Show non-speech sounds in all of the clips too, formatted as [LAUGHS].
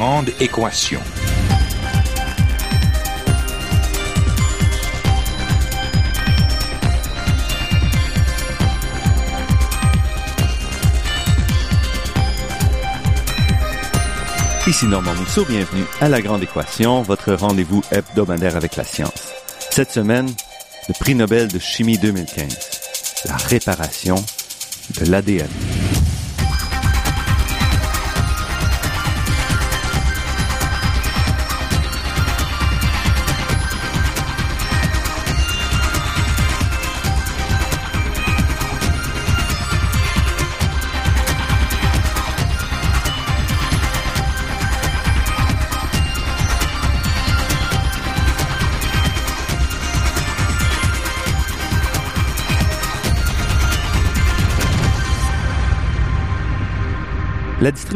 Grande équation. Ici Normand Mousseau, bienvenue à La Grande Équation, votre rendez-vous hebdomadaire avec la science. Cette semaine, le prix Nobel de chimie 2015, la réparation de l'ADN.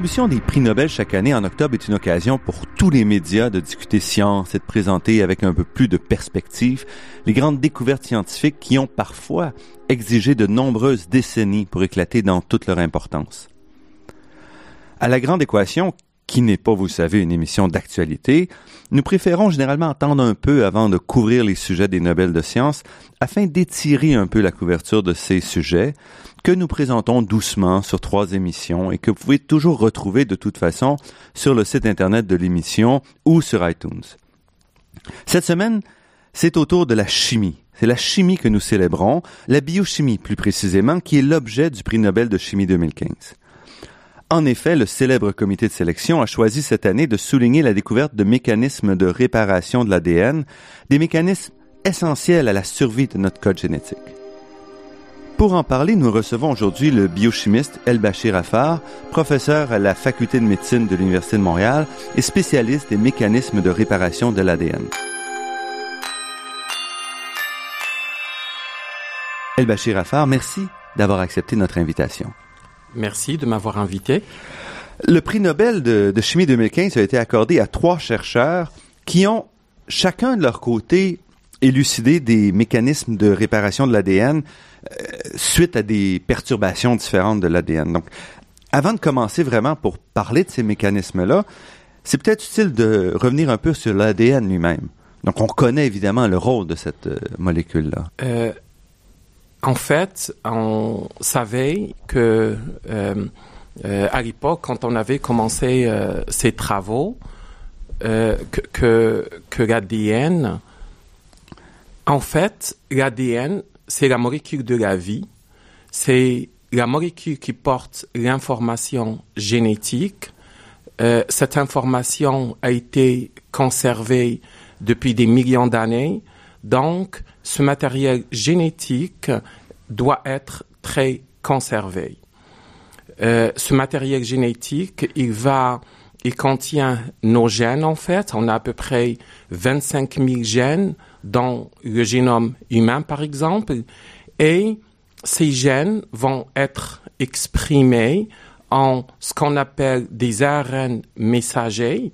La distribution des prix Nobel chaque année en octobre est une occasion pour tous les médias de discuter science et de présenter avec un peu plus de perspective les grandes découvertes scientifiques qui ont parfois exigé de nombreuses décennies pour éclater dans toute leur importance. À la grande équation, qui n'est pas, vous savez, une émission d'actualité, nous préférons généralement attendre un peu avant de couvrir les sujets des Nobel de sciences afin d'étirer un peu la couverture de ces sujets, que nous présentons doucement sur trois émissions et que vous pouvez toujours retrouver de toute façon sur le site internet de l'émission ou sur iTunes. Cette semaine, c'est au tour de la chimie. C'est la chimie que nous célébrons, la biochimie plus précisément, qui est l'objet du prix Nobel de chimie 2015. En effet, le célèbre comité de sélection a choisi cette année de souligner la découverte de mécanismes de réparation de l'ADN, des mécanismes essentiels à la survie de notre code génétique. Pour en parler, nous recevons aujourd'hui le biochimiste El Bachir Afar, professeur à la Faculté de médecine de l'Université de Montréal et spécialiste des mécanismes de réparation de l'ADN. El Bachir Afar, merci d'avoir accepté notre invitation. Merci de m'avoir invité. Le prix Nobel de, de, chimie 2015 a été accordé à trois chercheurs qui ont chacun de leur côté élucidé des mécanismes de réparation de l'ADN euh, suite à des perturbations différentes de l'ADN. Donc, avant de commencer vraiment pour parler de ces mécanismes-là, c'est peut-être utile de revenir un peu sur l'ADN lui-même. Donc, on connaît évidemment le rôle de cette euh, molécule-là. Euh, en fait, on savait que euh, euh, à l'époque, quand on avait commencé euh, ces travaux, que, que, que l'ADN, en fait, l'ADN, c'est la molécule de la vie, c'est la molécule qui porte l'information génétique. cette information a été conservée depuis des millions d'années, donc ce matériel génétique doit être très conservé. Euh, ce matériel génétique, il va, il contient nos gènes en fait. On a à peu près 25 000 gènes dans le génome humain par exemple, et ces gènes vont être exprimés en ce qu'on appelle des ARN messagers,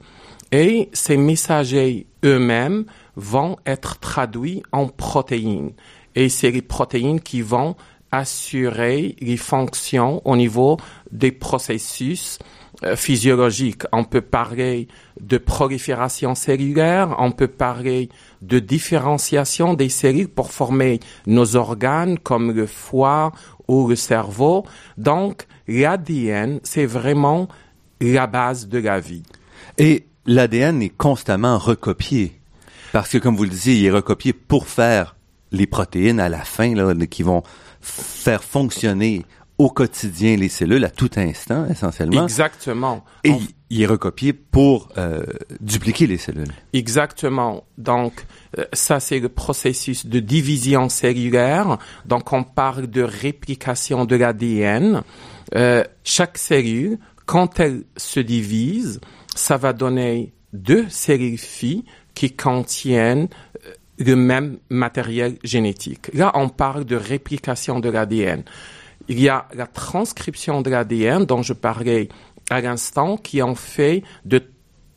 et ces messagers eux-mêmes vont être traduits en protéines. Et c'est les protéines qui vont assurer les fonctions au niveau des processus euh, physiologiques. On peut parler de prolifération cellulaire, on peut parler de différenciation des cellules pour former nos organes comme le foie ou le cerveau. Donc, l'ADN, c'est vraiment la base de la vie. Et l'ADN est constamment recopié. Parce que, comme vous le disiez, il est recopié pour faire les protéines à la fin, là, qui vont faire fonctionner au quotidien les cellules à tout instant, essentiellement. Exactement. Et On... il est recopié pour euh, dupliquer les cellules. Exactement. Donc, euh, ça, c'est le processus de division cellulaire. Donc, on parle de réplication de l'ADN. Euh, chaque cellule, quand elle se divise, ça va donner deux cellules filles qui contiennent le même matériel génétique. Là, on parle de réplication de l'ADN. Il y a la transcription de l'ADN dont je parlais à l'instant qui en fait de,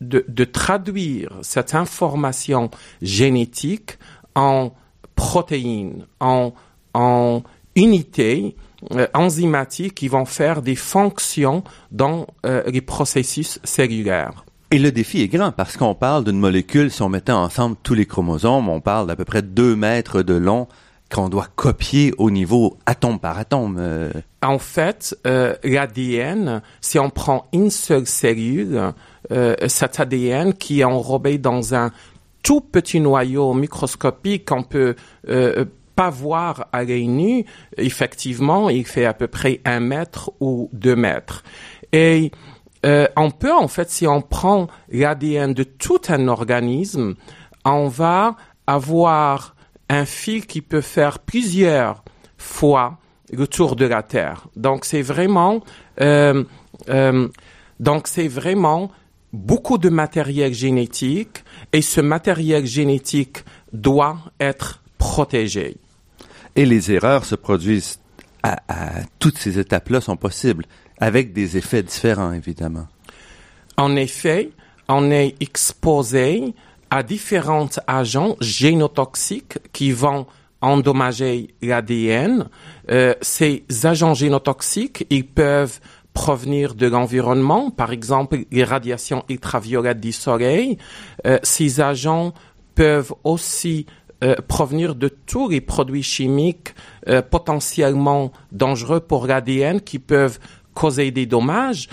de, de, traduire cette information génétique en protéines, en, en unités euh, enzymatiques qui vont faire des fonctions dans euh, les processus cellulaires. Et le défi est grand parce qu'on parle d'une molécule, si on mettait ensemble tous les chromosomes, on parle d'à peu près 2 mètres de long qu'on doit copier au niveau atome par atome. Euh. En fait, euh, l'ADN, si on prend une seule cellule, euh, cet ADN qui est enrobé dans un tout petit noyau microscopique qu'on peut euh, pas voir à l'œil nu, effectivement, il fait à peu près un mètre ou deux mètres. Et euh, on peut, en fait, si on prend l'ADN de tout un organisme, on va avoir un fil qui peut faire plusieurs fois le tour de la Terre. Donc c'est vraiment, euh, euh, donc c'est vraiment beaucoup de matériel génétique et ce matériel génétique doit être protégé. Et les erreurs se produisent à, toutes ces étapes-là sont possibles, avec des effets différents, évidemment. En effet, on est exposé à différents agents génotoxiques qui vont endommager l'ADN. Euh, ces agents génotoxiques, ils peuvent provenir de l'environnement, par exemple les radiations ultraviolettes du soleil. Euh, ces agents peuvent aussi euh, provenir de tous les produits chimiques potentiellement dangereux pour l'ADN qui peuvent causer des dommages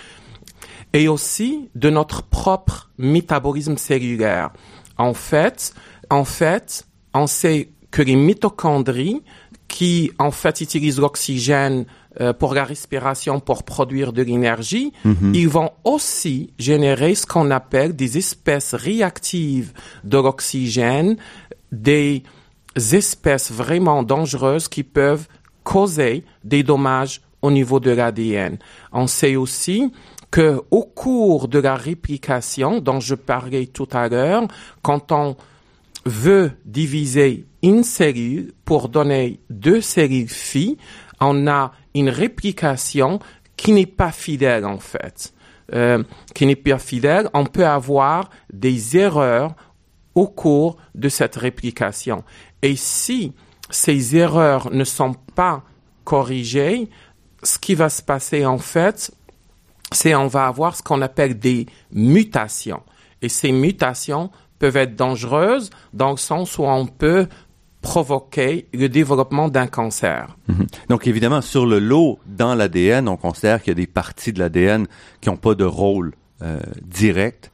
et aussi de notre propre métabolisme cellulaire. En fait, en fait, on sait que les mitochondries qui en fait utilisent l'oxygène euh, pour la respiration, pour produire de l'énergie, mhm. ils vont aussi générer ce qu'on appelle des espèces réactives de l'oxygène, des espèces vraiment dangereuses qui peuvent causer des dommages au niveau de l'ADN. On sait aussi que au cours de la réplication dont je parlais tout à l'heure, quand on veut diviser une cellule pour donner deux cellules filles, on a une réplication qui n'est pas fidèle en fait. Euh, qui n'est pas fidèle, on peut avoir des erreurs au cours de cette réplication. Et si ces erreurs ne sont pas corrigées, ce qui va se passer en fait, c'est on va avoir ce qu'on appelle des mutations. Et ces mutations peuvent être dangereuses dans le sens où on peut provoquer le développement d'un cancer. Mhm. Donc évidemment, sur le lot, dans l'ADN, on considère qu'il y a des parties de l'ADN qui n'ont pas de rôle euh, direct.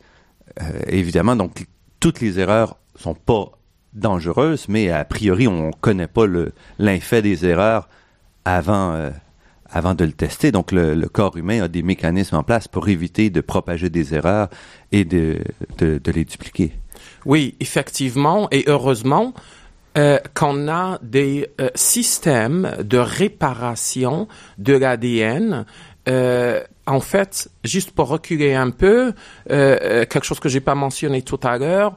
Euh, évidemment, donc toutes les erreurs sont pas dangereuses, mais a priori, on connaît pas l'effet des erreurs avant, euh, avant de le tester. Donc le, le, corps humain a des mécanismes en place pour éviter de propager des erreurs et de, de, de les dupliquer. Oui, effectivement, et heureusement, euh, qu'on a des euh, systèmes de réparation de l'ADN. Euh, en fait, juste pour reculer un peu, euh, quelque chose que j'ai pas mentionné tout à l'heure,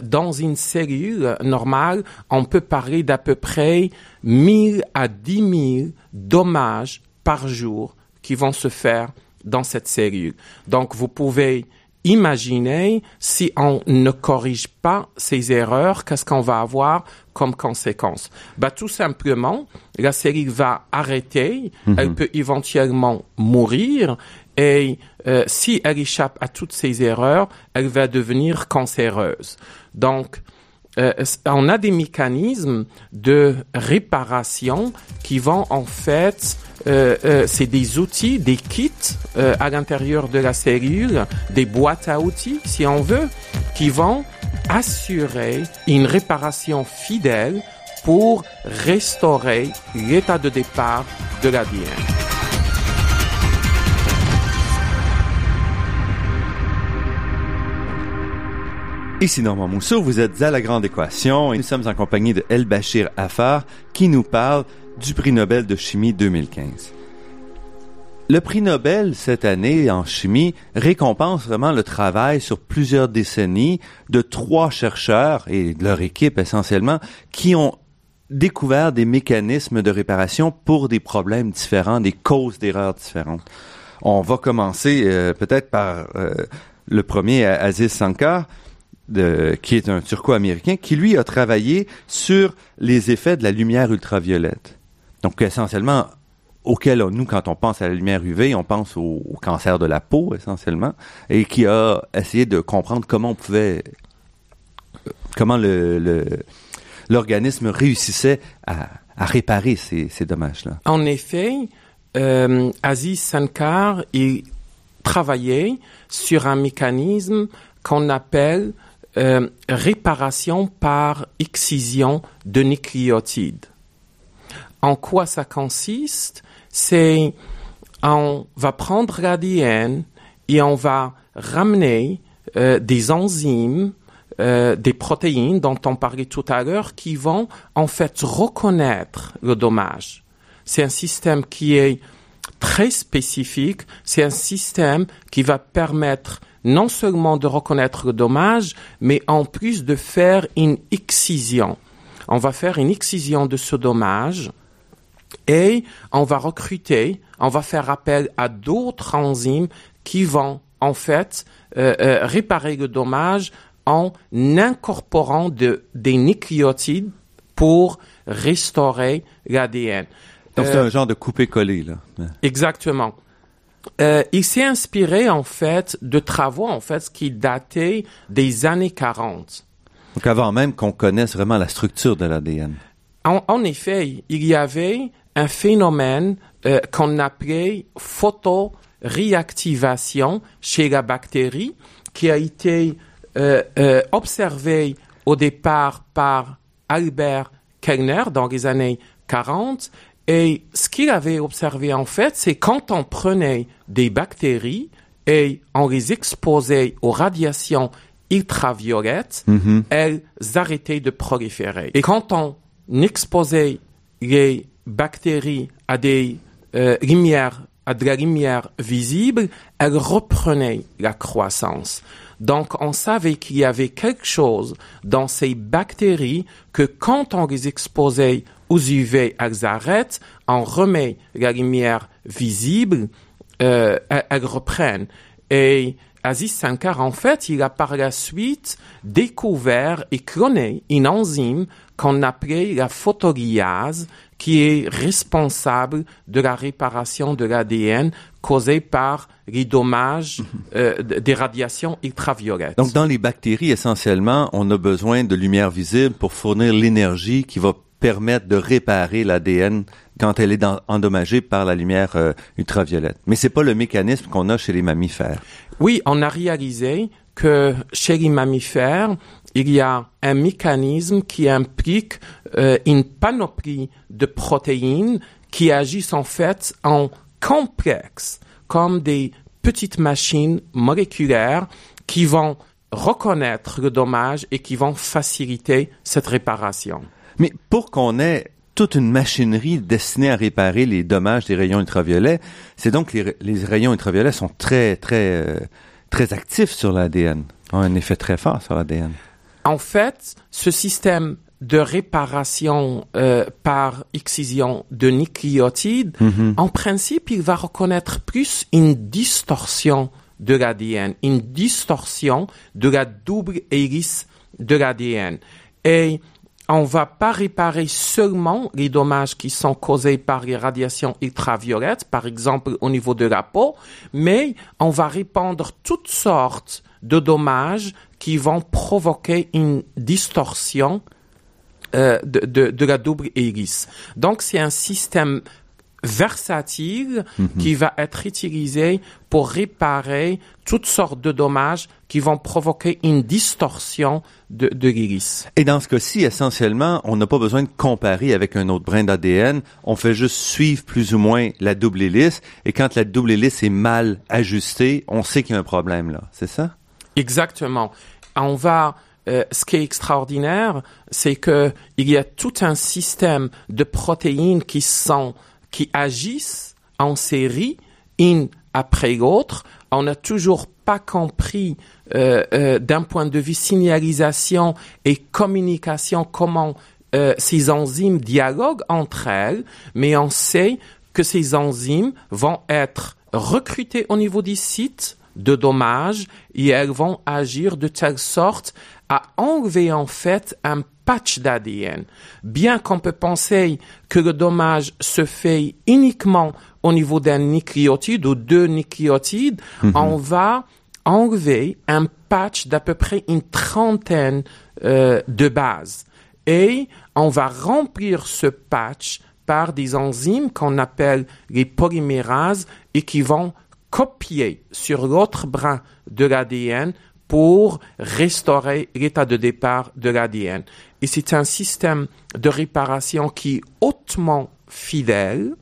dans une cellule normale, on peut parler d'à peu près 1000 à 10 000 dommages par jour qui vont se faire dans cette cellule. Donc, vous pouvez Imaginez si on ne corrige pas ces erreurs, qu'est-ce qu'on va avoir comme conséquence bah, Tout simplement, la cellule va arrêter, mhm. elle peut éventuellement mourir, et euh, si elle échappe à toutes ces erreurs, elle va devenir cancéreuse. Donc, euh, on a des mécanismes de réparation qui vont en fait, euh, euh, c'est des outils, des kits à l'intérieur de la cellule, des boîtes à outils si on veut, qui vont assurer une réparation fidèle pour restaurer l'état de départ de l'ADN. Ici Normand Mousseau, vous êtes à La Grande Équation et nous sommes en compagnie de El Bachir Afar qui nous parle du prix Nobel de chimie 2015. Le prix Nobel cette année en chimie récompense vraiment le travail sur plusieurs décennies de trois chercheurs et de leur équipe essentiellement qui ont découvert des mécanismes de réparation pour des problèmes différents, des causes d'erreurs différentes. On va commencer euh, peut-être par euh, le premier, Aziz Sankar qui est un turco-américain, qui lui a travaillé sur les effets de la lumière ultraviolette. Donc essentiellement, auquel nous, quand on pense à la lumière UV, on pense au, cancer de la peau essentiellement, et qui a essayé de comprendre comment on pouvait, comment le, l'organisme réussissait à, réparer ces, dommages-là. En effet, euh, Aziz Sankar il travaillait sur un mécanisme qu'on appelle euh, réparation par excision de nucléotides. En quoi ça consiste C'est on va prendre l'ADN et on va ramener euh, des enzymes, euh, des protéines dont on parlait tout à l'heure, qui vont en fait reconnaître le dommage. C'est un système qui est très spécifique. C'est un système qui va permettre non seulement de reconnaître le dommage, mais en plus de faire une excision. On va faire une excision de ce dommage et on va recruter, on va faire appel à d'autres enzymes qui vont en fait euh, euh, réparer le dommage en incorporant de, des nucléotides pour restaurer l'ADN. Donc c'est euh, un genre de coupé-collé là. Exactement. il s'est inspiré en fait de travaux en fait qui dataient des années 40. Donc avant même qu'on connaisse vraiment la structure de l'ADN. En, effet, il y avait un phénomène euh, qu'on appelait photoréactivation chez la bactérie qui a été euh, euh, observé au départ par Albert Kellner dans les années 40 et ce qu'il avait observé en fait, c'est quand on prenait des bactéries et on les exposait aux radiations ultraviolettes, mm-hmm. elles arrêtaient de proliférer. Et quand on exposait les bactéries à des à de la lumière visible, elles reprenaient la croissance. Donc, on savait qu'il y avait quelque chose dans ces bactéries que quand on les exposait aux UV, elles arrêtent, on remet la lumière visible, euh, elles reprennent. Et Aziz Sankar, en fait, il a par la suite découvert et cloné une enzyme qu'on appelait la photolyase, qui est responsable de la réparation de l'ADN causée par les dommages euh, des radiations ultraviolettes. Donc, dans les bactéries, essentiellement, on a besoin de lumière visible pour fournir l'énergie qui va permettre de réparer l'ADN quand elle est endommagée par la lumière euh, ultraviolette. Mais c'est pas le mécanisme qu'on a chez les mammifères. Oui, on a réalisé que chez les mammifères, il y a un mécanisme qui implique euh, une panoplie de protéines qui agissent en fait en complexe, comme des petites machines moléculaires qui vont reconnaître le dommage et qui vont faciliter cette réparation. Mais pour qu'on ait toute une machinerie destinée à réparer les dommages des rayons ultraviolets, c'est donc les, les rayons ultraviolets sont très très euh, très actifs sur l'ADN, ont un effet très fort sur l'ADN. En fait, ce système de réparation euh, par excision de nucléotides, mhm. en principe, il va reconnaître plus une distorsion de l'ADN, une distorsion de la double hélice de l'ADN. Et on va pas réparer seulement les dommages qui sont causés par les radiations ultraviolettes, par exemple au niveau de la peau, mais on va répandre toutes sortes de dommages qui vont provoquer une distorsion euh, de, de, de, la double hélice. Donc c'est un système versatile mhm. qui va être utilisé pour réparer toutes sortes de dommages qui vont provoquer une distorsion de, de l'hélice. Et dans ce cas-ci, essentiellement, on n'a pas besoin de comparer avec un autre brin d'ADN. On fait juste suivre plus ou moins la double hélice. Et quand la double hélice est mal ajustée, on sait qu'il y a un problème là. C'est ça? Exactement. On va euh, ce qui est extraordinaire, c'est que il y a tout un système de protéines qui sont qui agissent en série, une après l'autre. On n'a toujours pas compris euh, euh, d'un point de vue signalisation et communication comment ces enzymes dialoguent entre elles, mais on sait que ces enzymes vont être recrutées au niveau des sites de dommages et elles vont agir de telle sorte à enlever en fait un patch d'ADN. Bien qu'on peut penser que le dommage se fait uniquement au niveau d'un nucléotide ou deux nucléotides, on va enlever un patch d'à peu près une trentaine euh, de bases. Et on va remplir ce patch par des enzymes qu'on appelle les polymérases et qui vont copier sur l'autre brin de l'ADN pour restaurer l'état de départ de l'ADN. Et c'est un système de réparation qui est hautement fidèle.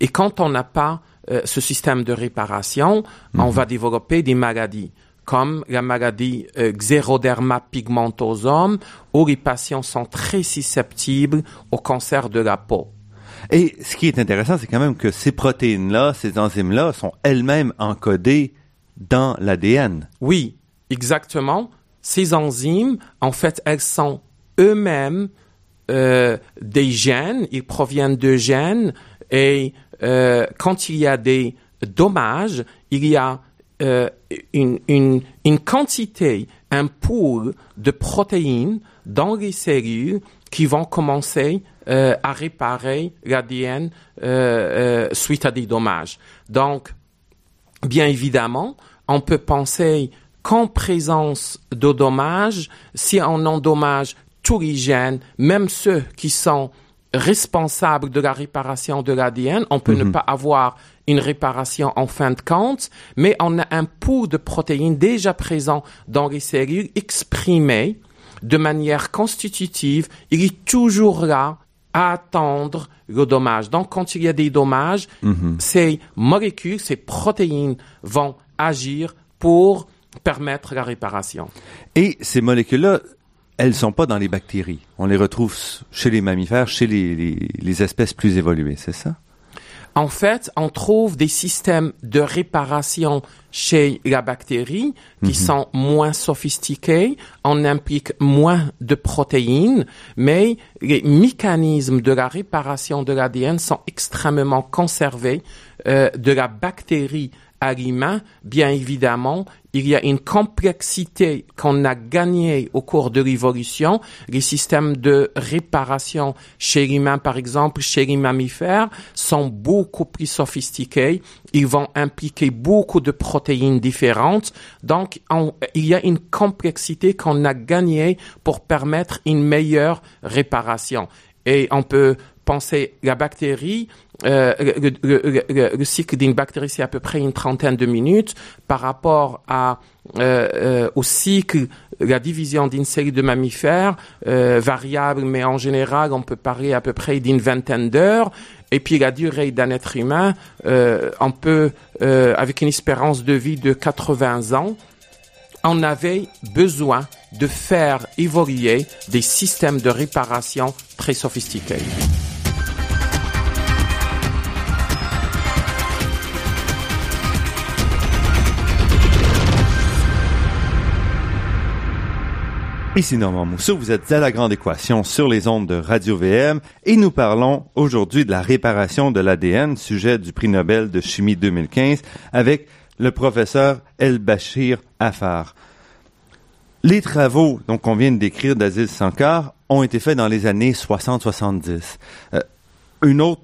Et quand on n'a pas euh, ce système de réparation, on va développer des maladies comme la maladie euh, xéroderma pigmentosum, où les patients sont très susceptibles au cancer de la peau. Et ce qui est intéressant, c'est quand même que ces protéines-là, ces enzymes-là, sont elles-mêmes encodées dans l'ADN. Oui, exactement. Ces enzymes, en fait, elles sont eux-mêmes euh, des gènes, ils proviennent de gènes, et euh, quand il y a des dommages, il y a euh, une, une, une quantité, un pool de protéines dans les cellules qui vont commencer euh, à réparer l'ADN euh, euh, suite à des dommages. Donc, bien évidemment, on peut penser qu'en présence de dommages, si on endommage tous les gènes, même ceux qui sont responsables de la réparation de l'ADN, on peut ne pas avoir une réparation en fin de compte, mais on a un pool de protéines déjà présent dans les cellules exprimées de manière constitutive. Il est toujours là attendre le dommage. Donc, quand il y a des dommages, ces molécules, ces protéines vont agir pour permettre la réparation. Et ces molécules-là, elles sont pas dans les bactéries. On les retrouve chez les mammifères, chez les, les, les espèces plus évoluées, c'est ça? En fait, on trouve des systèmes de réparation chez la bactérie qui sont moins sophistiqués, on implique moins de protéines, mais les mécanismes de la réparation de l'ADN sont extrêmement conservés euh, de la bactérie l'humain. Bien évidemment, il y a une complexité qu'on a gagnée au cours de l'évolution. Les systèmes de réparation chez l'humain, par exemple, chez les mammifères, sont beaucoup plus sophistiqués. Ils vont impliquer beaucoup de protéines différentes. Donc, on- il y a une complexité qu'on a gagnée pour permettre une meilleure réparation. Et on peut penser la bactérie, euh, le, le- le- le cycle d'une bactérie, c'est à peu près une trentaine de minutes par rapport à, euh, euh, au cycle, la division d'une série de mammifères, euh, variable, mais en général, on peut parler à peu près d'une vingtaine d'heures. Et puis la durée d'un être humain, euh, on peut, euh, avec une espérance de vie de 80 ans, on avait besoin de faire évoluer des systèmes de réparation très sophistiqués. Ici Normand Mousseau, vous êtes à la grande équation sur les ondes de Radio VM et nous parlons aujourd'hui de la réparation de l'ADN, sujet du prix Nobel de chimie 2015 avec le professeur El Bachir Afar. Les travaux donc qu'on vient de décrire d'Aziz Sankar ont été faits dans les années 60-70. Euh, une autre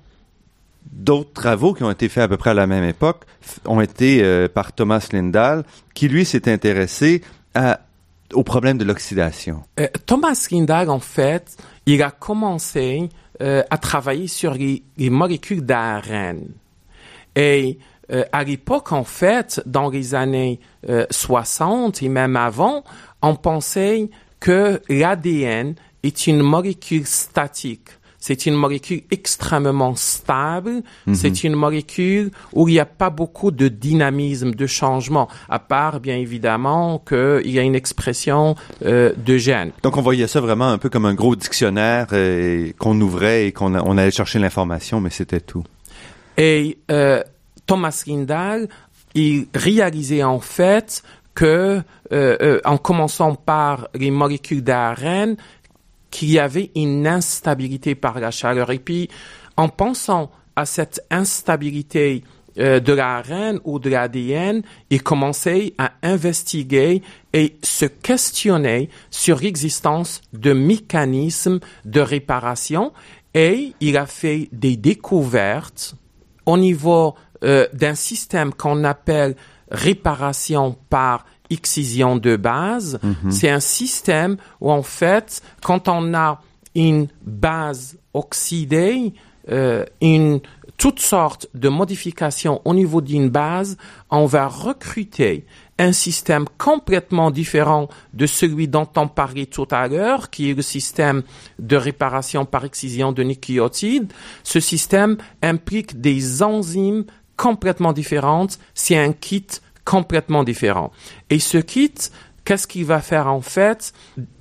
d'autres travaux qui ont été faits à peu près à la même époque ont été euh, par Thomas Lindahl, qui lui s'est intéressé à, au problème de l'oxydation? Euh, Thomas Lindahl, en fait, il a commencé euh, à travailler sur les, les molécules d'ARN. Et euh, à l'époque, en fait, dans les années euh, 60 et même avant, on pensait que l'ADN est une molécule statique. C'est une molécule extrêmement stable. C'est une molécule où il n'y a pas beaucoup de dynamisme, de changement, à part bien évidemment qu'il y a une expression euh, de gènes. Donc on voyait ça vraiment un peu comme un gros dictionnaire euh, qu'on ouvrait et qu'on on allait chercher l'information, mais c'était tout. Et euh, Thomas Lindahl, il réalisait en fait que, euh, euh, en commençant par les molécules d'ARN, qu'il y avait une instabilité par la chaleur. Et puis, en pensant à cette instabilité euh, de l'ARN ou de l'ADN et commencer à investiguer et se questionner sur l'existence de mécanismes de réparation et il a fait des découvertes au niveau euh, d'un système qu'on appelle réparation par excision de base. C'est un système où en fait, quand on a une base oxydée, euh, une toutes sortes de modifications au niveau d'une base, on va recruter un système complètement différent de celui dont on parlait tout à l'heure, qui est le système de réparation par excision de nucléotides. Ce système implique des enzymes complètement différentes. C'est un kit complètement différent. Et ce kit, qu'est-ce qu'il va faire en fait?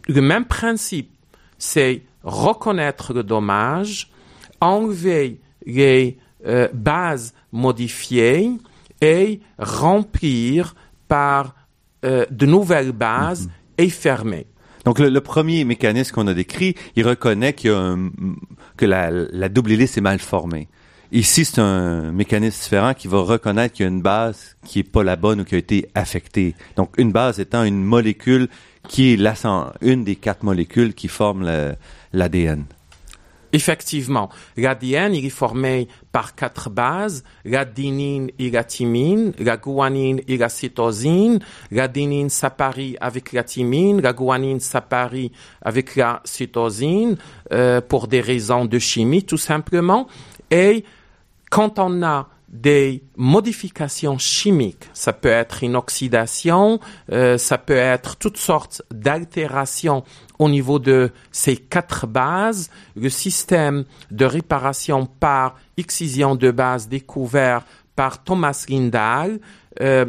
Le même principe, c'est reconnaître le dommage, enlever les euh, bases modifiées et remplir par euh, de nouvelles bases et fermer. Donc le, le premier mécanisme qu'on a décrit, il reconnaît qu'il y a un- que la, la double hélice est mal formée. Ici, c'est un mécanisme différent qui va reconnaître qu'il y a une base qui est pas la bonne ou qui a été affectée. Donc une base étant une molécule qui est une des quatre molécules qui forment l'ADN. Effectivement, l'ADN est formé par quatre bases, l'adenine et la thymine, la guanine et la cytosine. L'adenine s'apparie avec la thymine, la guanine s'apparie avec la cytosine euh, pour des raisons de chimie tout simplement. Quand on a des modifications chimiques, ça peut être une oxydation, euh, ça peut être toutes sortes d'altérations au niveau de ces quatre bases. Le système de réparation par excision de base découvert par Thomas Lindahl euh,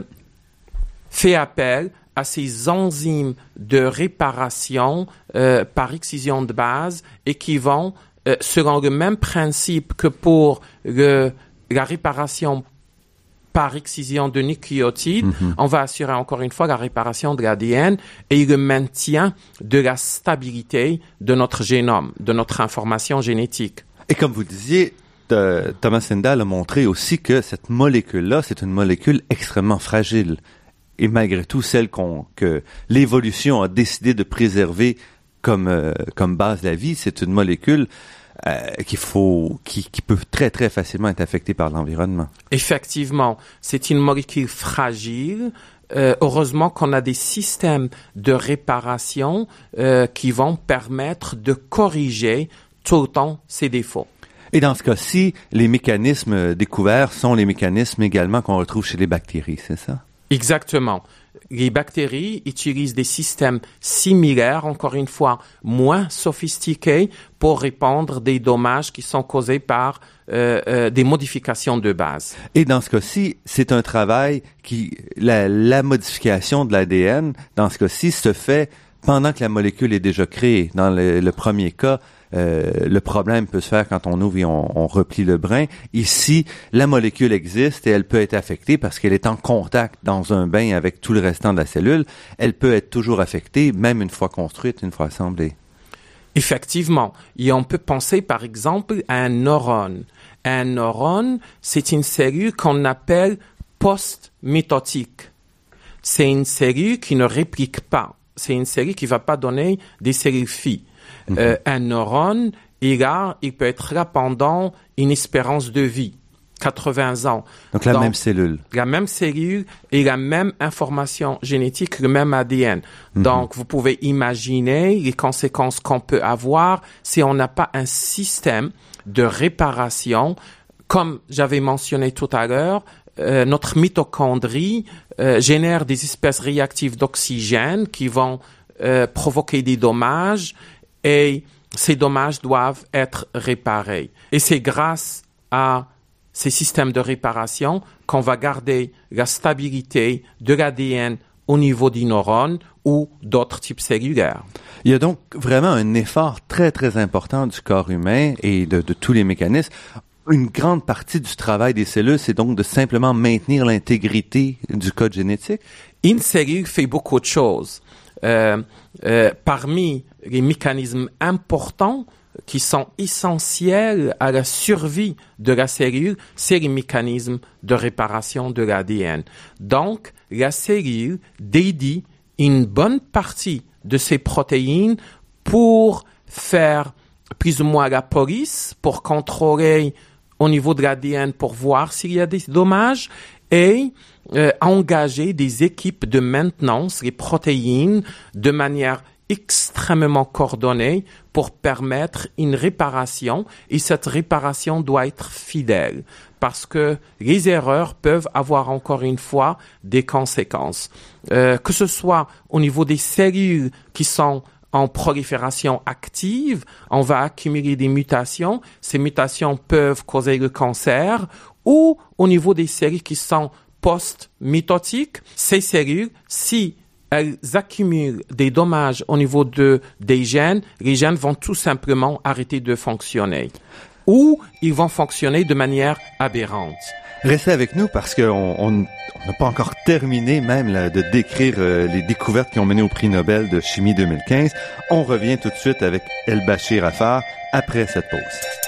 fait appel à ces enzymes de réparation euh, par excision de base et qui vont, euh, selon le même principe que pour le, la réparation par excision de nucléotides, on va assurer encore une fois la réparation de l'ADN et le maintien de la stabilité de notre génome, de notre information génétique. Et comme vous disiez, euh, Thomas Sendal a montré aussi que cette molécule-là, c'est une molécule extrêmement fragile. Et malgré tout, celle que l'évolution a décidé de préserver comme, euh, comme base de la vie, c'est une molécule euh, qu'il faut, qui, qui peut très très facilement être affectée par l'environnement. Effectivement, c'est une molécule fragile. Euh, heureusement qu'on a des systèmes de réparation euh, qui vont permettre de corriger tout temps ces défauts. Et dans ce cas-ci, les mécanismes découverts sont les mécanismes également qu'on retrouve chez les bactéries, c'est ça? Exactement. Les bactéries utilisent des systèmes similaires, encore une fois, moins sophistiqués pour répandre des dommages qui sont causés par euh, euh, des modifications de base. Et dans ce cas-ci, c'est un travail qui, la, modification de l'ADN, dans ce cas-ci, se fait pendant que la molécule est déjà créée. Dans le premier cas, euh, le problème peut se faire quand on ouvre et on, replie le brin. Ici, la molécule existe et elle peut être affectée parce qu'elle est en contact dans un bain avec tout le restant de la cellule. Elle peut être toujours affectée, même une fois construite, une fois assemblée. Effectivement. Et on peut penser, par exemple, à un neurone. Un neurone, c'est une cellule qu'on appelle post-mitotique. C'est une cellule qui ne réplique pas. C'est une cellule qui va pas donner des cellules filles. Euh, un neurone, il a, il peut être là pendant une espérance de vie. 80 ans. Donc la Donc, même cellule. la même cellule et la même information génétique, le même ADN. Donc, vous pouvez imaginer les conséquences qu'on peut avoir si on n'a pas un système de réparation. Comme j'avais mentionné tout à l'heure, euh, notre mitochondrie euh, génère des espèces réactives d'oxygène qui vont euh, provoquer des dommages et ces dommages doivent être réparés. Et c'est grâce à ces systèmes de réparation qu'on va garder la stabilité de l'ADN au niveau des neurones ou d'autres types cellulaires. Il y a donc vraiment un effort très, très important du corps humain et de, de tous les mécanismes. Une grande partie du travail des cellules, c'est donc de simplement maintenir l'intégrité du code génétique. Une cellule fait beaucoup de choses. Euh, euh, parmi les mécanismes importants qui sont essentiels à la survie de la cellule, c'est les mécanismes de réparation de l'ADN. Donc, la cellule dédie une bonne partie de ses protéines pour faire plus ou moins la police, pour contrôler au niveau de l'ADN pour voir s'il y a des dommages et euh, engager des équipes de maintenance, les protéines, de manière extrêmement coordonnée pour permettre une réparation et cette réparation doit être fidèle parce que les erreurs peuvent avoir encore une fois des conséquences. Euh, que ce soit au niveau des cellules qui sont en prolifération active, on va accumuler des mutations. Ces mutations peuvent causer le cancer ou au niveau des cellules qui sont post-mitotiques, ces cellules, si elles accumulent des dommages au niveau de, des gènes, les gènes vont tout simplement arrêter de fonctionner. Ou ils vont fonctionner de manière aberrante. Restez avec nous parce qu'on n'a pas encore terminé même de décrire euh, les découvertes qui ont mené au prix Nobel de chimie 2015. On revient tout de suite avec El Bachir Afar après cette pause.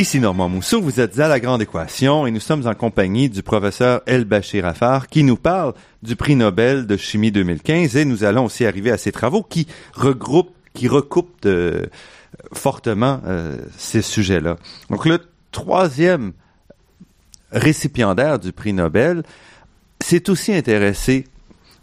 Ici Normand Mousseau, vous êtes à La Grande Équation et nous sommes en compagnie du professeur El Bachir Afar qui nous parle du prix Nobel de chimie 2015 et nous allons aussi arriver à ses travaux qui regroupent, qui recoupent fortement euh, ces sujets-là. Donc le troisième récipiendaire du prix Nobel s'est aussi intéressé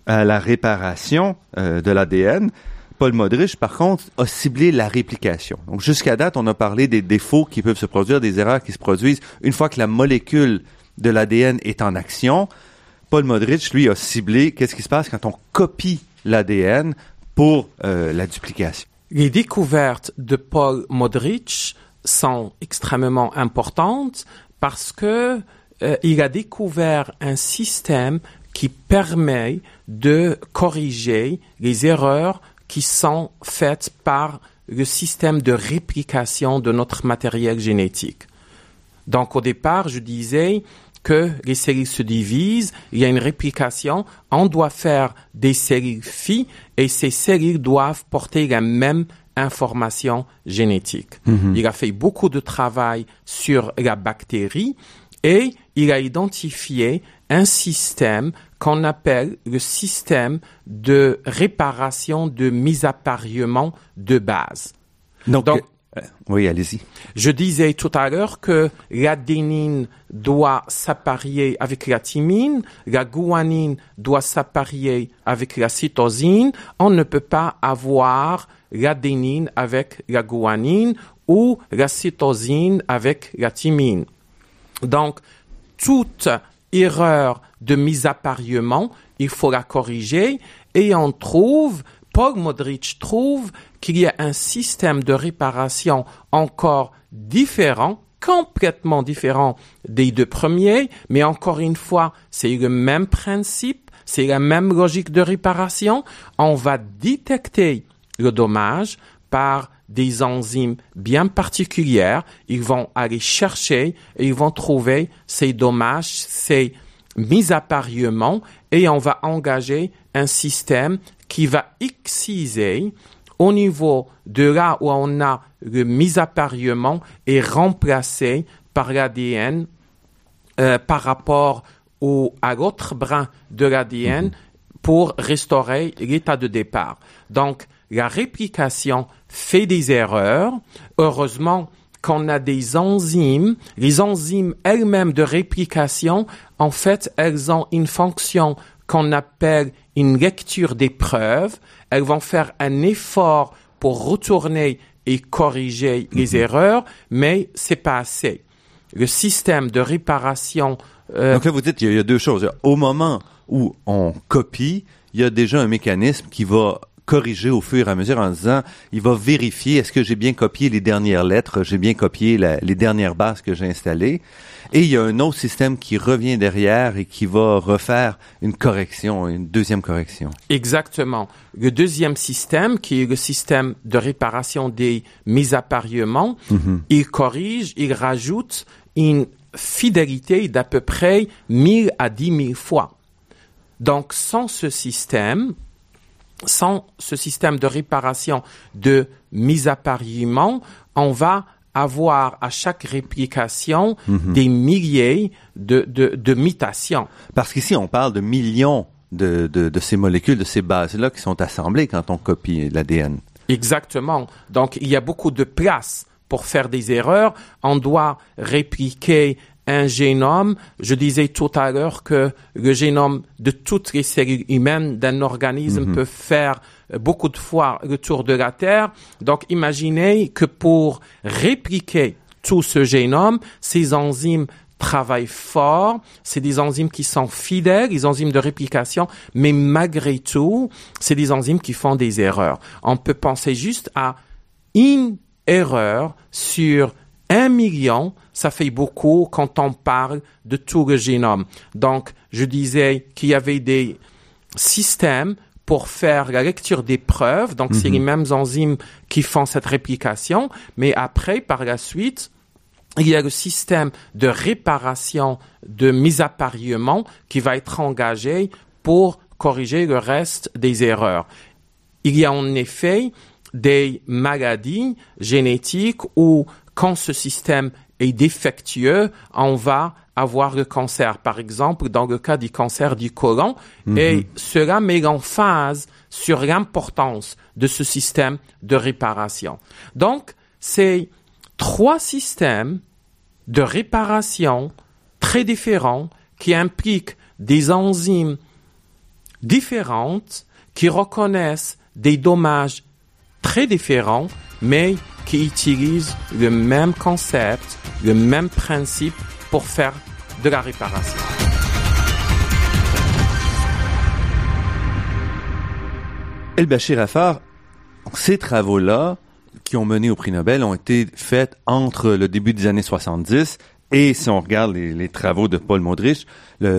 à la réparation euh, de l'ADN Paul Modrich, par contre, a ciblé la réplication. Donc, jusqu'à date, on a parlé des défauts qui peuvent se produire, des erreurs qui se produisent une fois que la molécule de l'ADN est en action. Paul Modrich, lui, a ciblé qu'est-ce qui se passe quand on copie l'ADN pour euh, la duplication. Les découvertes de Paul Modrich sont extrêmement importantes parce que euh, il a découvert un système qui permet de corriger les erreurs qui sont faites par le système de réplication de notre matériel génétique. Donc au départ, je disais que les cellules se divisent, il y a une réplication, on doit faire des cellules filles et ces cellules doivent porter la même information génétique. Mm-hmm. Il a fait beaucoup de travail sur la bactérie et il a identifié un système qu'on appelle le système de réparation de mise à pariement de base. Donc, euh, oui, allez-y. Je disais tout à l'heure que l'adénine doit s'apparier avec la thymine, la guanine doit s'apparier avec la cytosine. On ne peut pas avoir l'adénine avec la guanine ou la cytosine avec la thymine. Donc, toute erreur de mise à pariement, il faut la corriger et on trouve, Paul Modric trouve qu'il y a un système de réparation encore différent, complètement différent des deux premiers, mais encore une fois, c'est le même principe, c'est la même logique de réparation. On va détecter le dommage par des enzymes bien particulières. Ils vont aller chercher et ils vont trouver ces dommages, ces mises à pariement et on va engager un système qui va exciser au niveau de là où on a le mise à pariement et remplacé par l'ADN euh, par rapport au, à l'autre brin de l'ADN pour restaurer l'état de départ. Donc, la réplication fait des erreurs. Heureusement qu'on a des enzymes. Les enzymes elles-mêmes de réplication, en fait, elles ont une fonction qu'on appelle une lecture des preuves. Elles vont faire un effort pour retourner et corriger les erreurs, mais c'est pas assez. Le système de réparation. euh, Donc là, vous dites il y, a deux choses. Au moment où on copie, il y a déjà un mécanisme qui va corriger au fur et à mesure en disant, il va vérifier est-ce que j'ai bien copié les dernières lettres, j'ai bien copié les dernières bases que j'ai installées. Et il y a un autre système qui revient derrière et qui va refaire une correction, une deuxième correction. Exactement. Le deuxième système, qui est le système de réparation des mises à pariement, mm-hmm. il corrige, il rajoute une fidélité d'à peu près 1000 à 10 000 fois. Donc, sans ce système, sans ce système de réparation de mise à pariement, on va avoir à chaque réplication mhm. des milliers de, de, de mutations. Parce qu'ici, on parle de millions de, de, de ces molécules, de ces bases-là qui sont assemblées quand on copie l'ADN. Exactement. Donc, il y a beaucoup de place pour faire des erreurs. On doit répliquer un génome. Je disais tout à l'heure que le génome de toutes les cellules humaines d'un organisme mhm. peut faire beaucoup de fois le tour de la Terre. Donc imaginez que pour répliquer tout ce génome, ces enzymes travaillent fort, c'est des enzymes qui sont fidèles, des enzymes de réplication, mais malgré tout, c'est des enzymes qui font des erreurs. On peut penser juste à une erreur sur un million, ça fait beaucoup quand on parle de tout le génome. Donc, je disais qu'il y avait des systèmes pour faire la lecture des preuves. Donc, c'est les mhm. mêmes enzymes qui font cette réplication. Mais après, par la suite, il y a le système de réparation de mise à pariement qui va être engagé pour corriger le reste des erreurs. Il y a en effet des maladies génétiques où quand ce système est défectueux, on va avoir le cancer. Par exemple, dans le cas du cancer du côlon, mhm. et cela met en phase sur l'importance de ce système de réparation. Donc, c'est trois systèmes de réparation très différents qui impliquent des enzymes différentes qui reconnaissent des dommages très différents, mais qui utilisent le même concept, le même principe pour faire de la réparation. El Bachir Afar, ces travaux-là qui ont mené au prix Nobel ont été faits entre le début des années 70 et si on regarde les, travaux de Paul Modrich,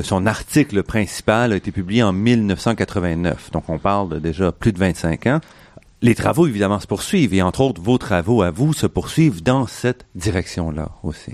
son article principal a été publié en 1989. Donc on parle de déjà plus de 25 ans les travaux, évidemment, se poursuivent et, entre autres, vos travaux à vous se poursuivent dans cette direction-là aussi.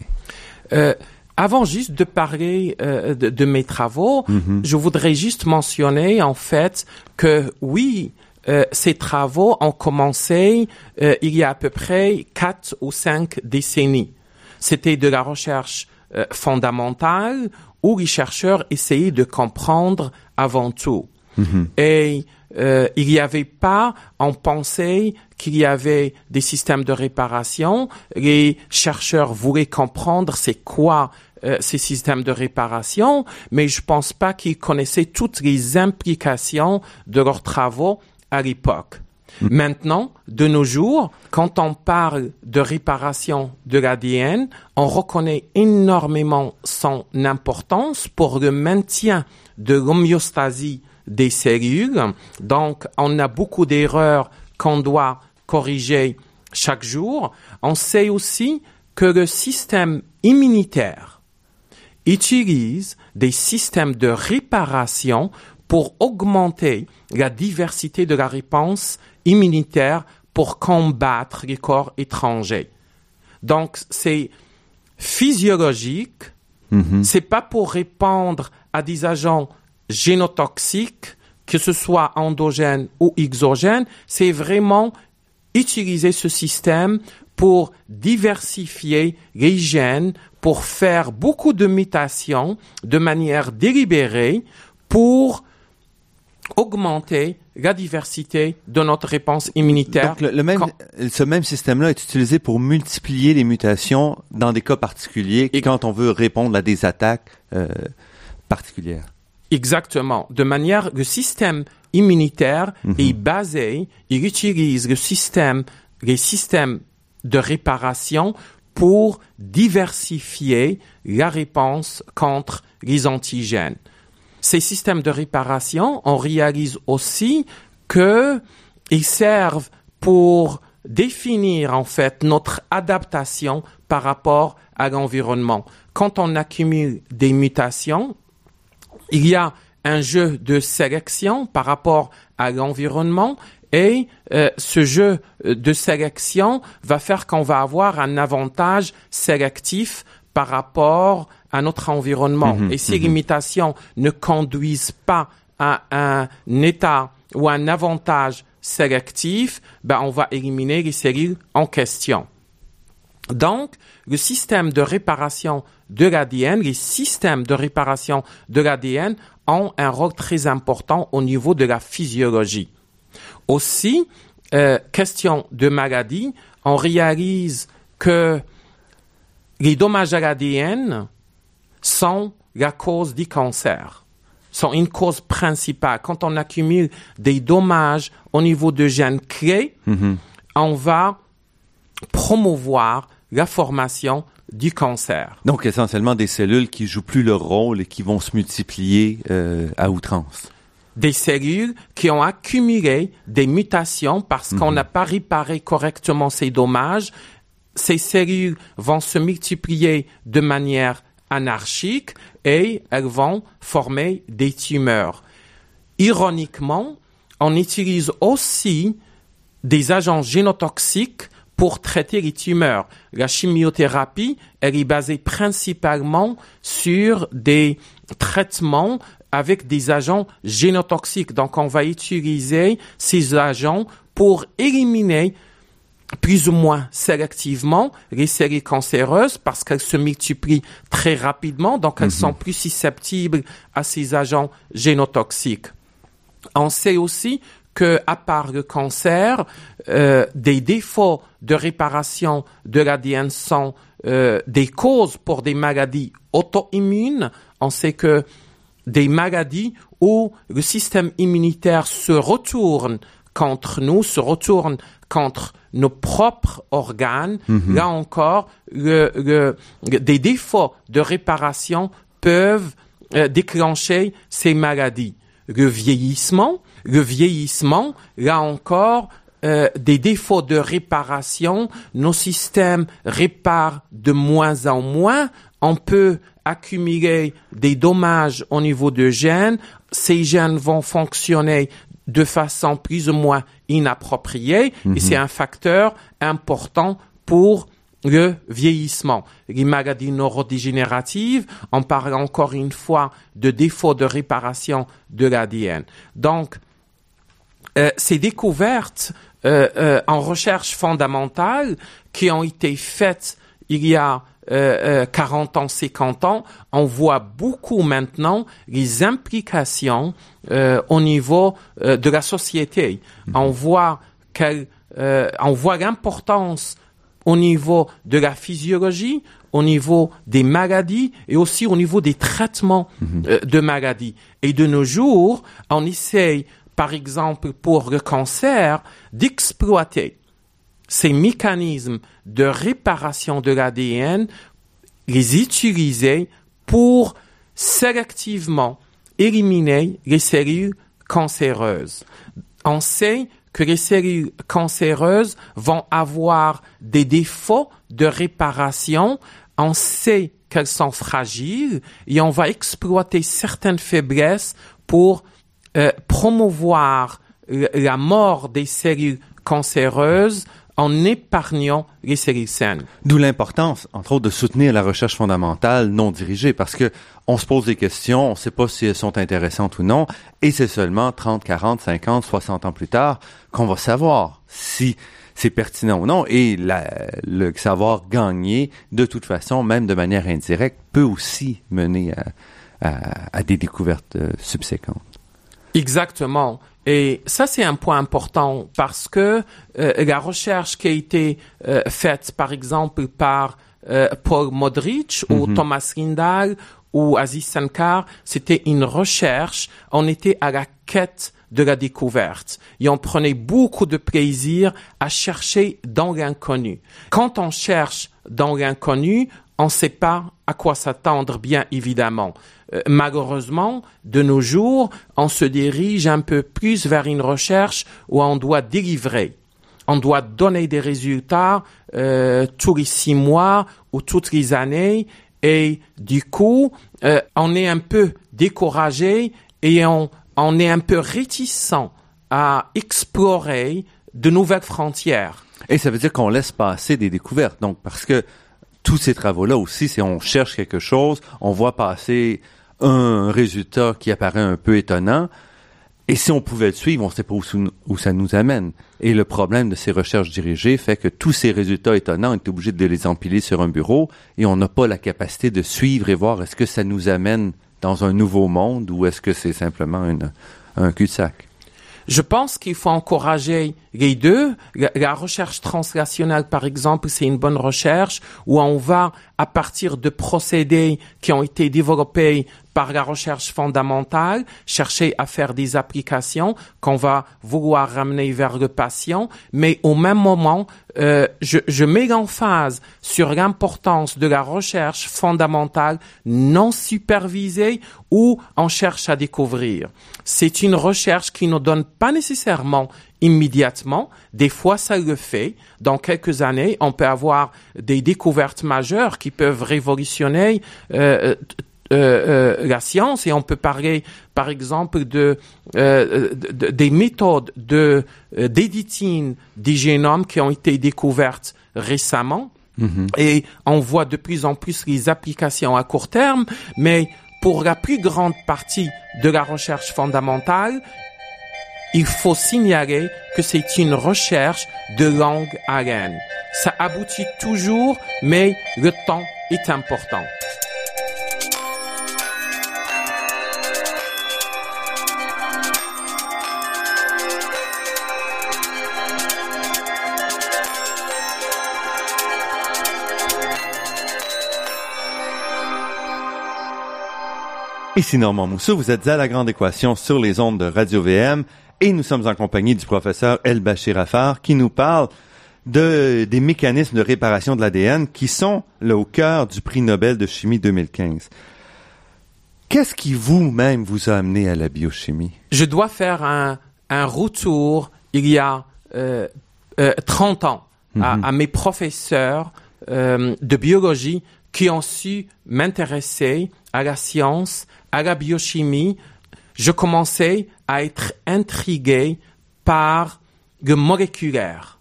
Euh, avant juste de parler euh, de, mes travaux, mhm. je voudrais juste mentionner, en fait, que oui, euh, ces travaux ont commencé il y a à peu près quatre ou cinq décennies. C'était de la recherche fondamentale où les chercheurs essayaient de comprendre avant tout. Mhm. Et euh, il n'y avait pas, on pensait qu'il y avait des systèmes de réparation. Les chercheurs voulaient comprendre c'est quoi euh, ces systèmes de réparation, mais je pense pas qu'ils connaissaient toutes les implications de leurs travaux à l'époque. Hmm. Maintenant, de nos jours, quand on parle de réparation de l'ADN, on reconnaît énormément son importance pour le maintien de l'homéostasie des cellules. Donc, on a beaucoup d'erreurs qu'on doit corriger chaque jour. On sait aussi que le système immunitaire utilise des systèmes de réparation pour augmenter la diversité de la réponse immunitaire pour combattre les corps étrangers. Donc, c'est physiologique. Mm-hmm. C'est pas pour répondre à des agents génotoxique, que ce soit endogène ou exogène, c'est vraiment utiliser ce système pour diversifier les gènes, pour faire beaucoup de mutations de manière délibérée pour augmenter la diversité de notre réponse immunitaire. Donc, le, même, ce même système-là est utilisé pour multiplier les mutations dans des cas particuliers et quand on veut répondre à des attaques euh, particulières. Exactement. De manière, le système immunitaire mhm. est basé, il utilise le système, les systèmes de réparation pour diversifier la réponse contre les antigènes. Ces systèmes de réparation, on réalise aussi qu'ils servent pour définir en fait notre adaptation par rapport à l'environnement. Quand on accumule des mutations, il y a un jeu de sélection par rapport à l'environnement et euh, ce jeu de sélection va faire qu'on va avoir un avantage sélectif par rapport à notre environnement. Mhm, et si les mutations ne conduisent pas à un état ou un avantage sélectif, ben on va éliminer les cellules en question. Donc, le système de réparation de l'ADN, les systèmes de réparation de l'ADN ont un rôle très important au niveau de la physiologie. Aussi, euh, question de maladie, on réalise que les dommages à l'ADN sont la cause du cancer, sont une cause principale. Quand on accumule des dommages au niveau de gènes clés, on va promouvoir la formation du cancer. Donc essentiellement des cellules qui jouent plus leur rôle et qui vont se multiplier euh, à outrance. Des cellules qui ont accumulé des mutations parce qu'on n'a pas réparé correctement ces dommages. Ces cellules vont se multiplier de manière anarchique et elles vont former des tumeurs. Ironiquement, on utilise aussi des agents génotoxiques pour traiter les tumeurs. La chimiothérapie, elle est basée principalement sur des traitements avec des agents génotoxiques. Donc, on va utiliser ces agents pour éliminer plus ou moins sélectivement les cellules cancéreuses parce qu'elles se multiplient très rapidement, donc elles sont plus susceptibles à ces agents génotoxiques. On sait aussi que, à part le cancer, euh, des défauts de réparation de l'ADN sont euh, des causes pour des maladies auto-immunes. On sait que des maladies où le système immunitaire se retourne contre nous, se retourne contre nos propres organes. Là encore, le, le- des défauts de réparation peuvent euh, déclencher ces maladies. Le vieillissement, le vieillissement, là encore, euh, des défauts de réparation, nos systèmes réparent de moins en moins. On peut accumuler des dommages au niveau de gènes. Ces gènes vont fonctionner de façon plus ou moins inappropriée et c'est un facteur important pour le vieillissement. Les maladies neurodégénératives, on parle encore une fois de défauts de réparation de l'ADN. Donc, euh, ces découvertes euh, euh, en recherche fondamentale qui ont été faites il y a euh, euh, 40 ans, 50 ans, on voit beaucoup maintenant les implications euh, au niveau euh, de la société. On voit quelle, euh, on voit l'importance au niveau de la physiologie, au niveau des maladies et aussi au niveau des traitements euh, de maladies. Et de nos jours, on essaye, par exemple, pour le cancer, d'exploiter ces mécanismes de réparation de l'ADN, les utiliser pour sélectivement éliminer les cellules cancéreuses. On sait que les cellules cancéreuses vont avoir des défauts de réparation. On sait qu'elles sont fragiles et on va exploiter certaines faiblesses pour euh, promouvoir la la mort des cellules cancéreuses en épargnant les cellules saines. D'où l'importance, entre autres, de soutenir la recherche fondamentale non dirigée, parce que on se pose des questions, on ne sait pas si elles sont intéressantes ou non, et c'est seulement 30, 40, 50, 60 ans plus tard qu'on va savoir si c'est pertinent ou non, et le savoir gagner, de toute façon, même de manière indirecte, peut aussi mener à des découvertes euh, subséquentes. Exactement. Et ça, c'est un point important parce que euh, la recherche qui a été euh, faite, par exemple, par euh, Paul Modrich ou Thomas Rindal ou Aziz Sankar, c'était une recherche. On était à la quête de la découverte et on prenait beaucoup de plaisir à chercher dans l'inconnu. Quand on cherche dans l'inconnu, on ne sait pas à quoi s'attendre, bien évidemment. Euh, malheureusement, de nos jours, on se dirige un peu plus vers une recherche où on doit délivrer. On doit donner des résultats euh, tous les six mois ou toutes les années et du coup, euh, on est un peu découragé et on, on est un peu réticent à explorer de nouvelles frontières. Et ça veut dire qu'on laisse passer des découvertes. Donc, parce que tous ces travaux-là aussi, c'est on cherche quelque chose, on voit passer un résultat qui apparaît un peu étonnant, et si on pouvait le suivre, on ne sait pas où, ça nous amène. Et le problème de ces recherches dirigées fait que tous ces résultats étonnants, on est obligé de les empiler sur un bureau et on n'a pas la capacité de suivre et voir est-ce que ça nous amène dans un nouveau monde ou est-ce que c'est simplement un cul-de-sac. Je pense qu'il faut encourager les deux. La, recherche translationnelle, par exemple, c'est une bonne recherche où on va, à partir de procédés qui ont été développés par la recherche fondamentale, chercher à faire des applications qu'on va vouloir ramener vers le patient, mais au même moment, euh, je, je mets l'emphase sur l'importance de la recherche fondamentale non supervisée où on cherche à découvrir. C'est une recherche qui ne donne pas nécessairement immédiatement. Des fois, ça le fait. Dans quelques années, on peut avoir des découvertes majeures qui peuvent révolutionner euh, euh, euh, la science et on peut parler par exemple de, euh, des méthodes de d'éditing des génomes qui ont été découvertes récemment mm-hmm. et on voit de plus en plus les applications à court terme mais pour la plus grande partie de la recherche fondamentale il faut signaler que c'est une recherche de longue haleine. Ça aboutit toujours, mais le temps est important. Ici Normand Mousseau, vous êtes à la grande équation sur les ondes de Radio VM et nous sommes en compagnie du professeur El Bachir Afar qui nous parle de, des mécanismes de réparation de l'ADN qui sont là, au cœur du prix Nobel de chimie 2015. Qu'est-ce qui vous-même vous a amené à la biochimie? Je dois faire un, un retour il y a euh, euh, 30 ans à, mhm. à, mes professeurs euh, de biologie qui ont su m'intéresser à la science, à la biochimie, je commençais à être intrigué par le moléculaire.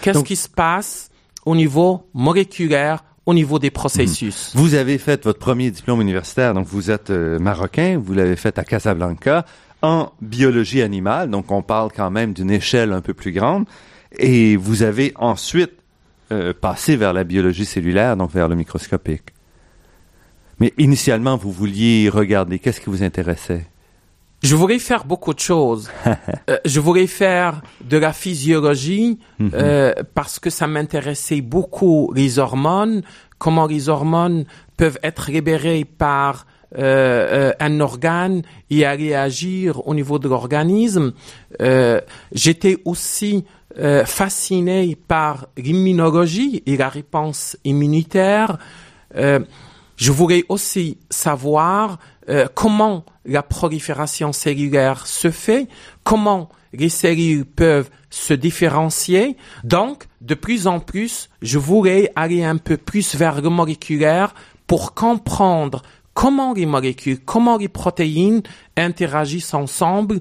Qu'est-ce qui se passe au niveau moléculaire, au niveau des processus? Mhm. Vous avez fait votre premier diplôme universitaire, donc vous êtes euh, marocain, vous l'avez fait à Casablanca en biologie animale, donc on parle quand même d'une échelle un peu plus grande, et vous avez ensuite euh, passé vers la biologie cellulaire, donc vers le microscopique. Mais initialement, vous vouliez regarder, qu'est-ce qui vous intéressait? Je voulais faire beaucoup de choses. [LAUGHS] Euh, je voulais faire de la physiologie mhm. euh, parce que ça m'intéressait beaucoup les hormones, comment les hormones peuvent être libérées par euh, un organe et aller agir au niveau de l'organisme. J'étais aussi fasciné par l'immunologie et la réponse immunitaire. Je voulais aussi savoir euh, comment la prolifération cellulaire se fait, comment les cellules peuvent se différencier. Donc, de plus en plus, je voulais aller un peu plus vers le moléculaire pour comprendre comment les molécules, comment les protéines interagissent ensemble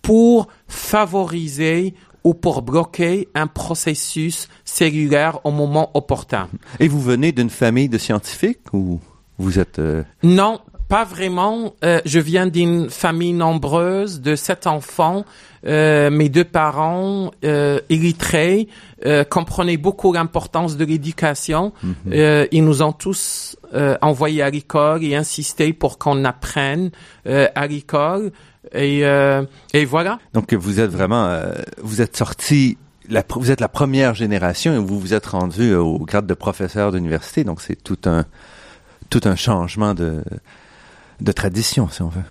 pour favoriser ou pour bloquer un processus cellulaire au moment opportun. Et vous venez d'une famille de scientifiques ou? Vous êtes... Euh, non, pas vraiment. Euh, je viens d'une famille nombreuse de sept enfants. Euh, mes deux parents, euh, illettrés, euh, comprenaient beaucoup l'importance de l'éducation. Mhm. Euh, ils nous ont tous envoyés à l'école et insisté pour qu'on apprenne à l'école. Et, et voilà. Donc vous êtes vraiment, vous êtes sorti la, vous êtes la première génération et vous vous êtes rendu au grade de professeur d'université, donc c'est tout un tout un changement de de tradition, si on veut.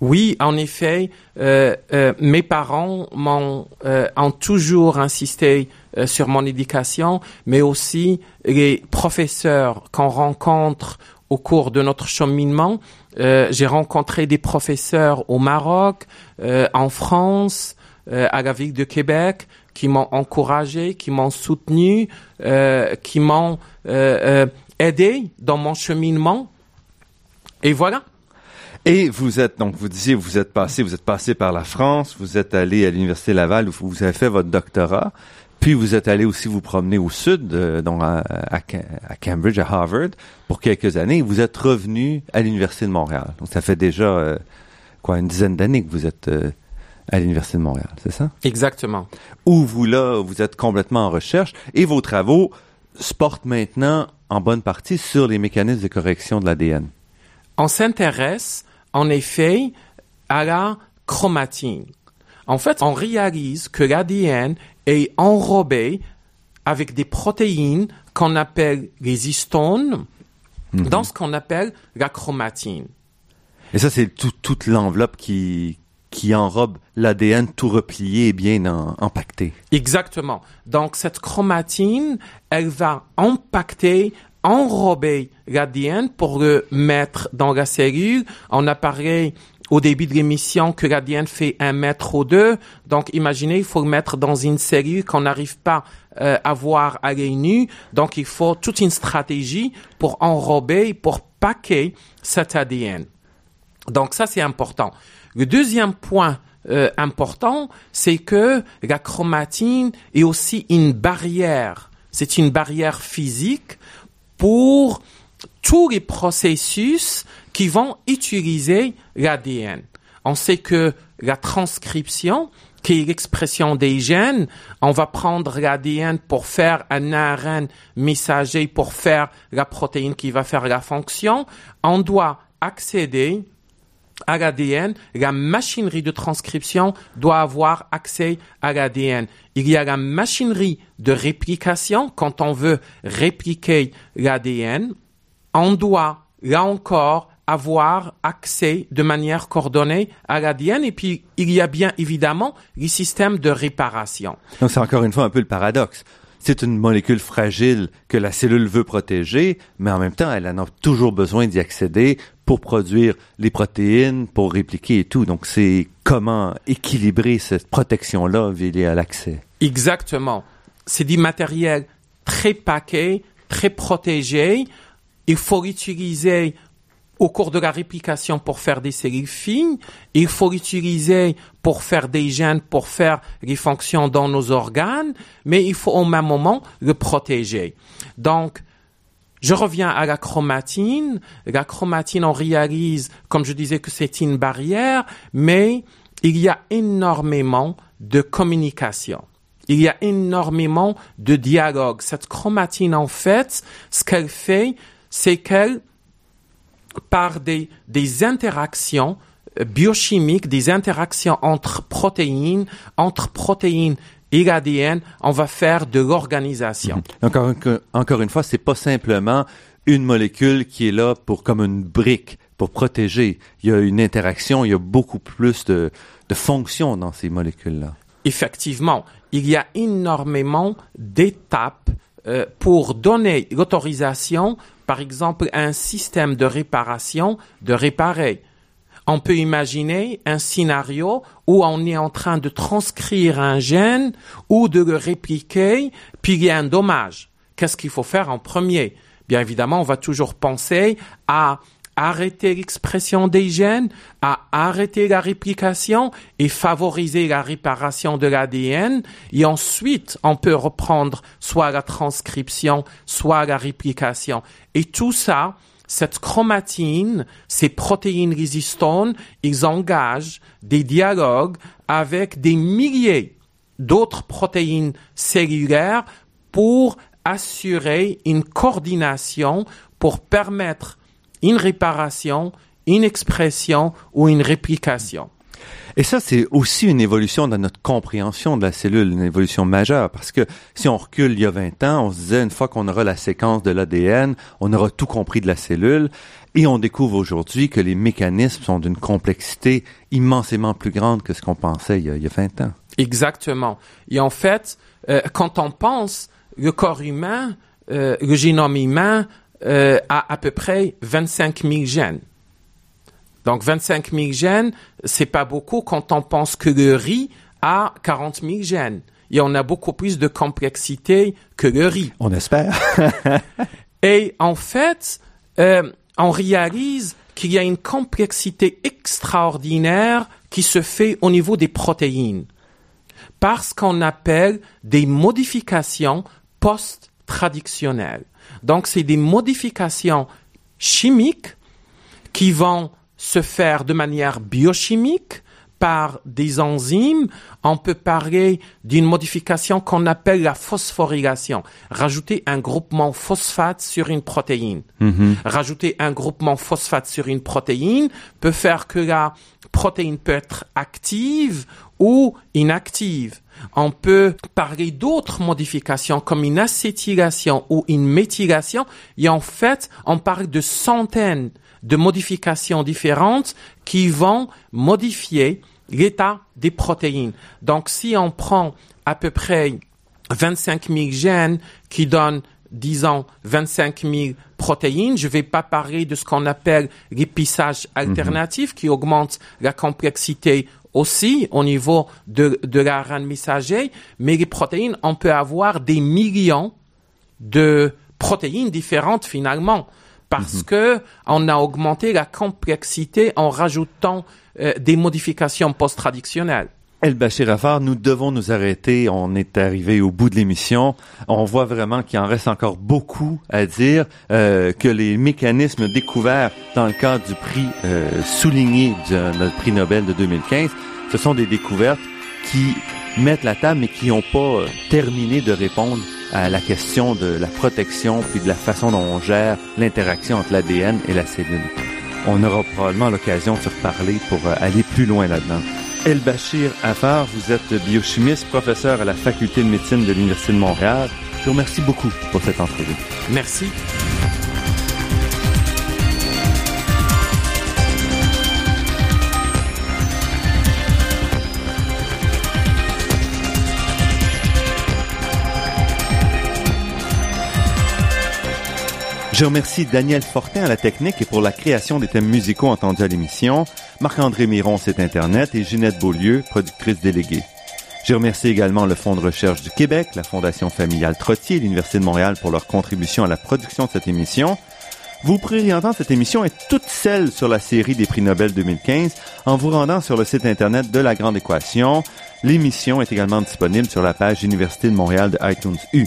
Oui, en effet, euh, euh, mes parents m'ont euh, ont toujours insisté sur mon éducation, mais aussi les professeurs qu'on rencontre au cours de notre cheminement. J'ai rencontré des professeurs au Maroc, en France, à la ville de Québec, qui m'ont encouragé, qui m'ont soutenu, qui m'ont aidé dans mon cheminement. Et voilà. Et vous êtes, donc vous disiez, vous êtes passé, vous êtes passé par la France, vous êtes allé à l'Université Laval où vous avez fait votre doctorat, puis vous êtes allé aussi vous promener au sud, euh, donc à, à, à Cambridge, à Harvard, pour quelques années, et vous êtes revenu à l'Université de Montréal. Donc ça fait déjà, euh, quoi, une dizaine d'années que vous êtes euh, à l'Université de Montréal, c'est ça? Exactement. Où vous, là, vous êtes complètement en recherche, et vos travaux se portent maintenant en bonne partie sur les mécanismes de correction de l'ADN. On s'intéresse en effet à la chromatine. En fait, on réalise que l'ADN est enrobé avec des protéines qu'on appelle les histones dans ce qu'on appelle la chromatine. Et ça, c'est tout- toute l'enveloppe qui, qui enrobe l'ADN tout replié et bien en- empaqueté. Exactement. Donc, cette chromatine, elle va impacter, enrober l'ADN pour le mettre dans la cellule. On a parlé au début de l'émission que l'ADN fait un mètre ou deux. Donc, imaginez, il faut le mettre dans une cellule qu'on n'arrive pas euh, à voir à l'œil nu. Donc, il faut toute une stratégie pour enrober, pour paquer cet ADN. Donc ça, c'est important. Le deuxième point euh, important, c'est que la chromatine est aussi une barrière. C'est une barrière physique pour tous les processus qui vont utiliser l'ADN. On sait que la transcription, qui est l'expression des gènes, on va prendre l'ADN pour faire un ARN messager, pour faire la protéine qui va faire la fonction. On doit accéder à l'ADN, la machinerie de transcription doit avoir accès à l'ADN. Il y a la machinerie de réplication. Quand on veut répliquer l'ADN, on doit, là encore, avoir accès de manière coordonnée à l'ADN. Et puis, il y a bien évidemment les systèmes de réparation. Donc c'est encore une fois un peu le paradoxe. C'est une molécule fragile que la cellule veut protéger, mais en même temps, elle en a toujours besoin d'y accéder pour produire les protéines, pour répliquer et tout. Donc c'est comment équilibrer cette protection-là liée à l'accès. Exactement. C'est du matériel très paqué, très protégé. Il faut l'utiliser au cours de la réplication pour faire des cellules fines. Il faut l'utiliser pour faire des gènes, pour faire les fonctions dans nos organes, mais il faut au même moment le protéger. Donc, je reviens à la chromatine. La chromatine, on réalise, comme je disais, que c'est une barrière, mais il y a énormément de communication. Il y a énormément de dialogue. Cette chromatine, en fait, ce qu'elle fait, c'est qu'elle, par des, des interactions euh, biochimiques, des interactions entre protéines, entre protéines et l'ADN, on va faire de l'organisation. Encore, une- encore une fois, c'est pas simplement une molécule qui est là pour comme une brique pour protéger. Il y a une interaction, il y a beaucoup plus de, de fonctions dans ces molécules-là. Effectivement, il y a énormément d'étapes euh, pour donner l'autorisation, par exemple, un système de réparation de réparer. On peut imaginer un scénario où on est en train de transcrire un gène ou de le répliquer, puis il y a un dommage. Qu'est-ce qu'il faut faire en premier? Bien évidemment, on va toujours penser à arrêter l'expression des gènes, à arrêter la réplication et favoriser la réparation de l'ADN. Et ensuite, on peut reprendre soit la transcription, soit la réplication. Et tout ça, cette chromatine, ces protéines résistantes, ils engagent des dialogues avec des milliers d'autres protéines cellulaires pour assurer une coordination pour permettre une réparation, une expression ou une réplication. Et ça, c'est aussi une évolution dans notre compréhension de la cellule, une évolution majeure, parce que si on recule il y a 20 ans, on se disait une fois qu'on aura la séquence de l'ADN, on aura tout compris de la cellule. Et on découvre aujourd'hui que les mécanismes sont d'une complexité immensément plus grande que ce qu'on pensait il y, a, il 20 ans. Exactement. Et en fait, euh, quand on pense le corps humain, euh, le génome humain euh, a à peu près 25 000 gènes. Donc 25 000 gènes, c'est pas beaucoup quand on pense que le riz a 40 000 gènes. Et on a beaucoup plus de complexité que le riz. On espère. [LAUGHS] Et en fait, euh, on réalise qu'il y a une complexité extraordinaire qui se fait au niveau des protéines parce qu'on appelle des modifications post-traductionnelles. Donc, c'est des modifications chimiques qui vont se faire de manière biochimique par des enzymes, on peut parler d'une modification qu'on appelle la phosphorylation. Rajouter un groupement phosphate sur une protéine. Mhm. Rajouter un groupement phosphate sur une protéine peut faire que la protéine peut être active ou inactive. On peut parler d'autres modifications comme une acétylation ou une méthylation et en fait, on parle de centaines de modifications différentes qui vont modifier l'état des protéines. Donc, si on prend à peu près 25 000 gènes qui donnent disons 25 000 protéines. Je ne vais pas parler de ce qu'on appelle l'épissage alternatif qui augmente la complexité aussi au niveau de, de la RNA messager, mais les protéines, on peut avoir des millions de protéines différentes finalement parce que on a augmenté la complexité en rajoutant euh, des modifications post-traductionnelles. El Bachir Afar, nous devons nous arrêter. On est arrivé au bout de l'émission. On voit vraiment qu'il en reste encore beaucoup à dire, euh, que les mécanismes découverts dans le cadre du prix euh, souligné de notre prix Nobel de 2015, ce sont des découvertes qui mettent la table mais qui n'ont pas euh, terminé de répondre à la question de la protection puis de la façon dont on gère l'interaction entre l'ADN et la cellule. On aura probablement l'occasion de se reparler pour euh, aller plus loin là-dedans. El Bachir Afar, vous êtes biochimiste, professeur à la faculté de médecine de l'Université de Montréal. Je vous remercie beaucoup pour cette entrevue. Merci. Je remercie Daniel Fortin à la technique et pour la création des thèmes musicaux entendus à l'émission, Marc-André Miron, site Internet, et Ginette Beaulieu, productrice déléguée. Je remercie également le Fonds de recherche du Québec, la Fondation familiale Trottier et l'Université de Montréal pour leur contribution à la production de cette émission. Vous pourrez entendre cette émission et toutes celles sur la série des prix Nobel 2015 en vous rendant sur le site Internet de La Grande Équation. L'émission est également disponible sur la page Université de Montréal de iTunes U.